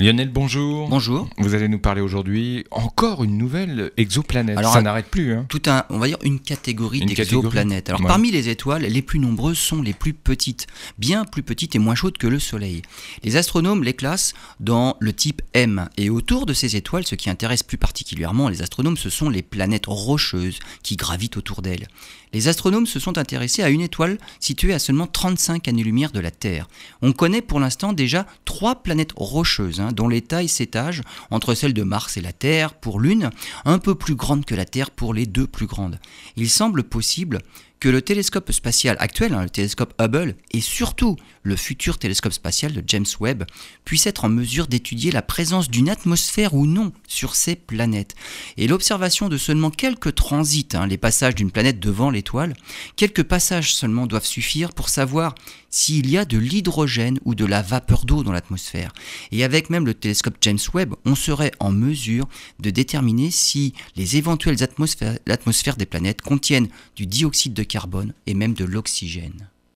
Lionel, bonjour. Bonjour. Vous allez nous parler aujourd'hui encore une nouvelle exoplanète. Alors, ça n'arrête plus. Hein. Tout un, on va dire une catégorie d'exoplanètes. Alors Ouais. parmi les étoiles, les plus nombreuses sont les plus petites, bien plus petites et moins chaudes que le Soleil. Les astronomes les classent dans le type M. Et autour de ces étoiles, ce qui intéresse plus particulièrement les astronomes, ce sont les planètes rocheuses qui gravitent autour d'elles. Les astronomes se sont intéressés à une étoile située à seulement 35 années-lumière de la Terre. On connaît pour l'instant déjà trois planètes rocheuses, hein, dont les tailles s'étagent entre celles de Mars et la Terre pour l'une, un peu plus grande que la Terre pour les deux plus grandes. Il semble possible que le télescope spatial actuel, hein, le télescope Hubble, et surtout le futur télescope spatial de James Webb, puissent être en mesure d'étudier la présence d'une atmosphère ou non sur ces planètes. Et l'observation de seulement quelques transits, hein, les passages d'une planète devant l'étoile, quelques passages seulement doivent suffire pour savoir s'il y a de l'hydrogène ou de la vapeur d'eau dans l'atmosphère. Et avec même le télescope James Webb, on serait en mesure de déterminer si les éventuelles atmosphères, des planètes contiennent du dioxyde de carbone et même de l'oxygène.